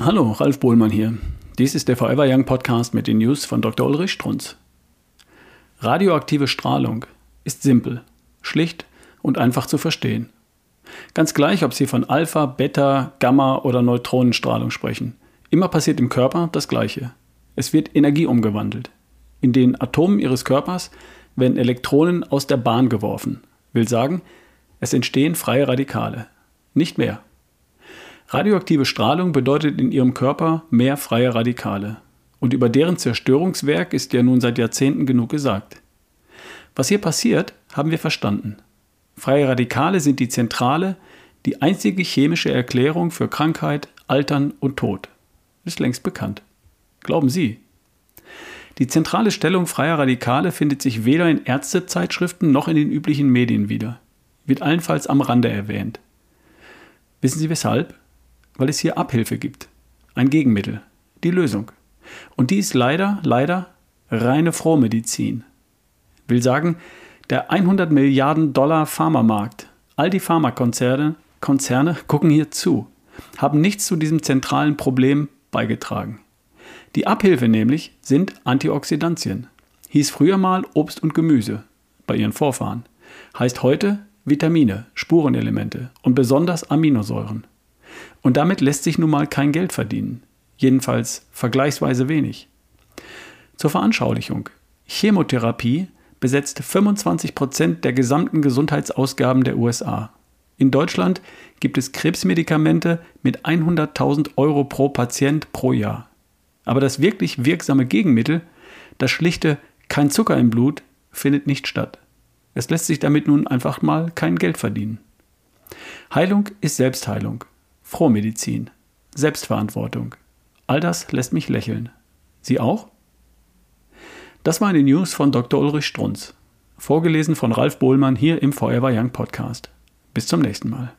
Hallo, Ralf Bohlmann hier. Dies ist der Forever Young Podcast mit den News von Dr. Ulrich Strunz. Radioaktive Strahlung ist simpel, schlicht und einfach zu verstehen. Ganz gleich, ob Sie von Alpha, Beta, Gamma oder Neutronenstrahlung sprechen. Immer passiert im Körper das Gleiche. Es wird Energie umgewandelt. In den Atomen Ihres Körpers werden Elektronen aus der Bahn geworfen. Will sagen, es entstehen freie Radikale. Nicht mehr. Radioaktive Strahlung bedeutet in ihrem Körper mehr freie Radikale. Und über deren Zerstörungswerk ist ja nun seit Jahrzehnten genug gesagt. Was hier passiert, haben wir verstanden. Freie Radikale sind die zentrale, die einzige chemische Erklärung für Krankheit, Altern und Tod. Ist längst bekannt. Glauben Sie? Die zentrale Stellung freier Radikale findet sich weder in Ärztezeitschriften noch in den üblichen Medien wieder. Wird allenfalls am Rande erwähnt. Wissen Sie weshalb? Weil es hier Abhilfe gibt. Ein Gegenmittel, die Lösung. Und die ist leider, leider reine Frohmedizin. Will sagen, der 100 Milliarden Dollar Pharmamarkt, all die Pharmakonzerne Konzerne gucken hier zu, haben nichts zu diesem zentralen Problem beigetragen. Die Abhilfe nämlich sind Antioxidantien. Hieß früher mal Obst und Gemüse bei ihren Vorfahren. Heißt heute Vitamine, Spurenelemente und besonders Aminosäuren. Und damit lässt sich nun mal kein Geld verdienen. Jedenfalls vergleichsweise wenig. Zur Veranschaulichung. Chemotherapie besetzt 25 Prozent der gesamten Gesundheitsausgaben der USA. In Deutschland gibt es Krebsmedikamente mit 100.000 Euro pro Patient pro Jahr. Aber das wirklich wirksame Gegenmittel, das schlichte kein Zucker im Blut, findet nicht statt. Es lässt sich damit nun einfach mal kein Geld verdienen. Heilung ist Selbstheilung. Frohmedizin, Selbstverantwortung. All das lässt mich lächeln. Sie auch? Das waren die News von Dr. Ulrich Strunz, vorgelesen von Ralf Bohlmann hier im Forever Young Podcast. Bis zum nächsten Mal.